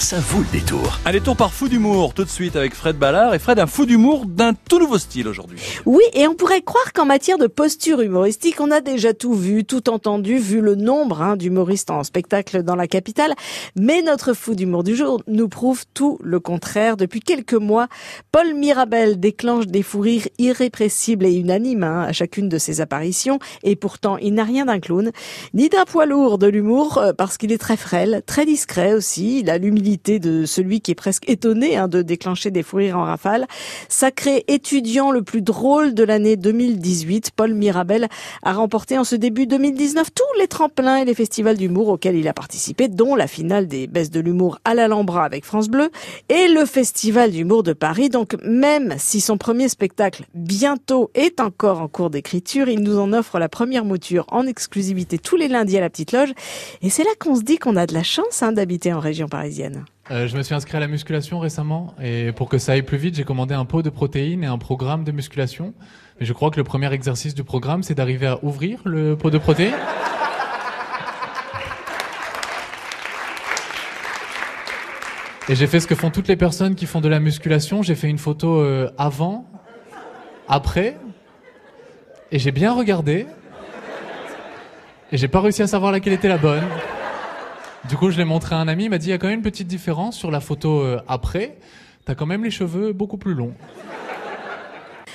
ça vaut le détour. Allez, tour par fou d'humour, tout de suite avec Fred Ballard. Et Fred, un fou d'humour d'un tout nouveau style aujourd'hui. Oui, et on pourrait croire qu'en matière de posture humoristique, on a déjà tout vu, tout entendu, vu le nombre hein, d'humoristes en spectacle dans la capitale. Mais notre fou d'humour du jour nous prouve tout le contraire. Depuis quelques mois, Paul Mirabel déclenche des fous rires irrépressibles et unanimes hein, à chacune de ses apparitions. Et pourtant, il n'a rien d'un clown, ni d'un poids lourd de l'humour, euh, parce qu'il est très frêle, très discret aussi. Il a l'humilité de celui qui est presque étonné hein, de déclencher des fous en rafale. Sacré étudiant le plus drôle de l'année 2018, Paul Mirabel a remporté en ce début 2019 tous les tremplins et les festivals d'humour auxquels il a participé, dont la finale des Baisses de l'humour à l'Alhambra avec France Bleu et le Festival d'humour de Paris. Donc même si son premier spectacle bientôt est encore en cours d'écriture, il nous en offre la première mouture en exclusivité tous les lundis à la Petite Loge. Et c'est là qu'on se dit qu'on a de la chance hein, d'habiter en région parisienne. Euh, je me suis inscrit à la musculation récemment et pour que ça aille plus vite, j'ai commandé un pot de protéines et un programme de musculation. Mais je crois que le premier exercice du programme, c'est d'arriver à ouvrir le pot de protéines. Et j'ai fait ce que font toutes les personnes qui font de la musculation. J'ai fait une photo euh, avant, après, et j'ai bien regardé. Et j'ai pas réussi à savoir laquelle était la bonne. Du coup, je l'ai montré à un ami, il m'a dit, il y a quand même une petite différence sur la photo euh, après. T'as quand même les cheveux beaucoup plus longs.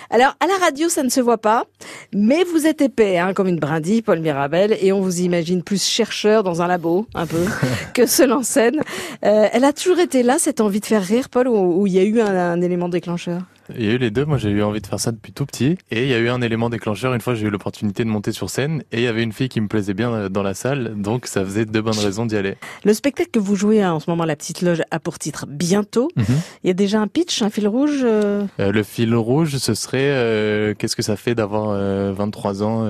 Alors, à la radio, ça ne se voit pas, mais vous êtes épais, hein, comme une brindille, Paul Mirabel, et on vous imagine plus chercheur dans un labo, un peu, que seul en scène. Euh, elle a toujours été là, cette envie de faire rire, Paul, ou il y a eu un élément déclencheur? Il y a eu les deux. Moi, j'ai eu envie de faire ça depuis tout petit. Et il y a eu un élément déclencheur. Une fois, j'ai eu l'opportunité de monter sur scène. Et il y avait une fille qui me plaisait bien euh, dans la salle. Donc, ça faisait deux bonnes raisons d'y aller. Le spectacle que vous jouez hein, en ce moment, La Petite Loge, a pour titre Bientôt. Mhm. Il y a déjà un pitch, un fil rouge euh euh, Le fil rouge, ce serait qu'est-ce que ça fait d'avoir 23 ans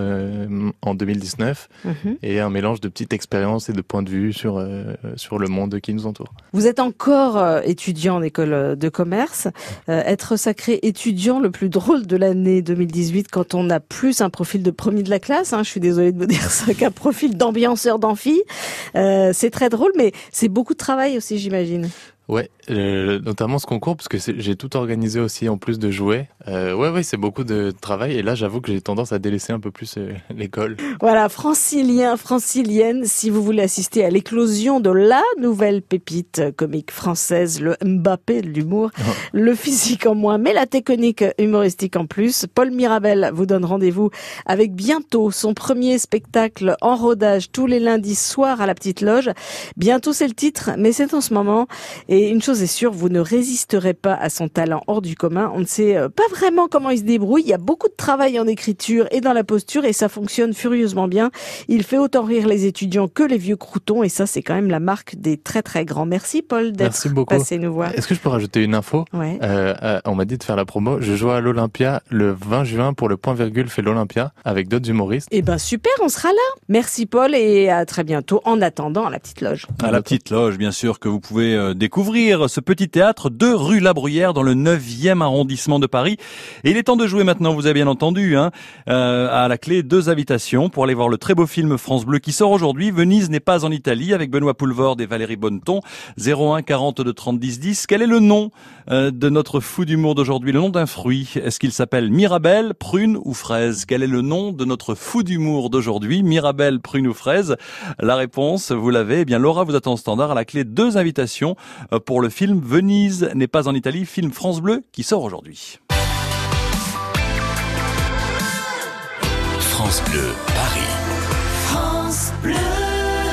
en 2019 mhm. et un mélange de petites expériences et de points de vue sur, sur le monde qui nous entoure. Vous êtes encore étudiant en école de commerce. être sacré étudiant le plus drôle de l'année 2018 quand on a plus un profil de premier de la classe. Hein, je suis désolée de vous dire ça, qu'un profil d'ambianceur d'amphi. Euh, c'est très drôle, mais c'est beaucoup de travail aussi, j'imagine. Ouais, euh, notamment ce concours parce que j'ai tout organisé aussi en plus de jouer. Euh, ouais, ouais, c'est beaucoup de travail et là, j'avoue que j'ai tendance à délaisser un peu plus euh, l'école. Voilà, francilien, francilienne, si vous voulez assister à l'éclosion de la nouvelle pépite comique française, le Mbappé de l'humour, oh. le physique en moins, mais la technique humoristique en plus. Paul Mirabel vous donne rendez-vous avec bientôt son premier spectacle en rodage tous les lundis soirs à la Petite Loge. Bientôt, c'est le titre, mais c'est en ce moment. Et une chose est sûre, vous ne résisterez pas à son talent hors du commun. On ne sait euh, pas vraiment comment il se débrouille. Il y a beaucoup de travail en écriture et dans la posture et ça fonctionne furieusement bien. Il fait autant rire les étudiants que les vieux croutons et ça, c'est quand même la marque des très très grands. Merci Paul d'être passé nous voir. Est-ce que je peux rajouter une info? Ouais. Euh, euh, On m'a dit de faire la promo. Je joue à l'Olympia le 20 juin pour le point virgule fait l'Olympia avec d'autres humoristes. Eh ben super, on sera là. Merci Paul et à très bientôt. En attendant, à la petite loge. À la petite loge, bien sûr, que vous pouvez découvrir ouvrir ce petit théâtre de rue La Bruyère dans le 9e arrondissement de Paris. Et il est temps de jouer maintenant, vous avez bien entendu, hein, euh, à la clé deux invitations pour aller voir le très beau film France Bleu qui sort aujourd'hui. Venise n'est pas en Italie avec Benoît Poulvord et Valérie Bonneton. 01 40 de 30 10 10. Quel est le nom euh, de notre fou d'humour d'aujourd'hui? Le nom d'un fruit. Est-ce qu'il s'appelle Mirabelle, prune ou fraise? Quel est le nom de notre fou d'humour d'aujourd'hui? Mirabelle, prune ou fraise? La réponse, vous l'avez. Eh bien, Laura vous attend au standard à la clé deux invitations pour le film Venise n'est pas en Italie, film France Bleu qui sort aujourd'hui. France Bleu, Paris. France Bleu.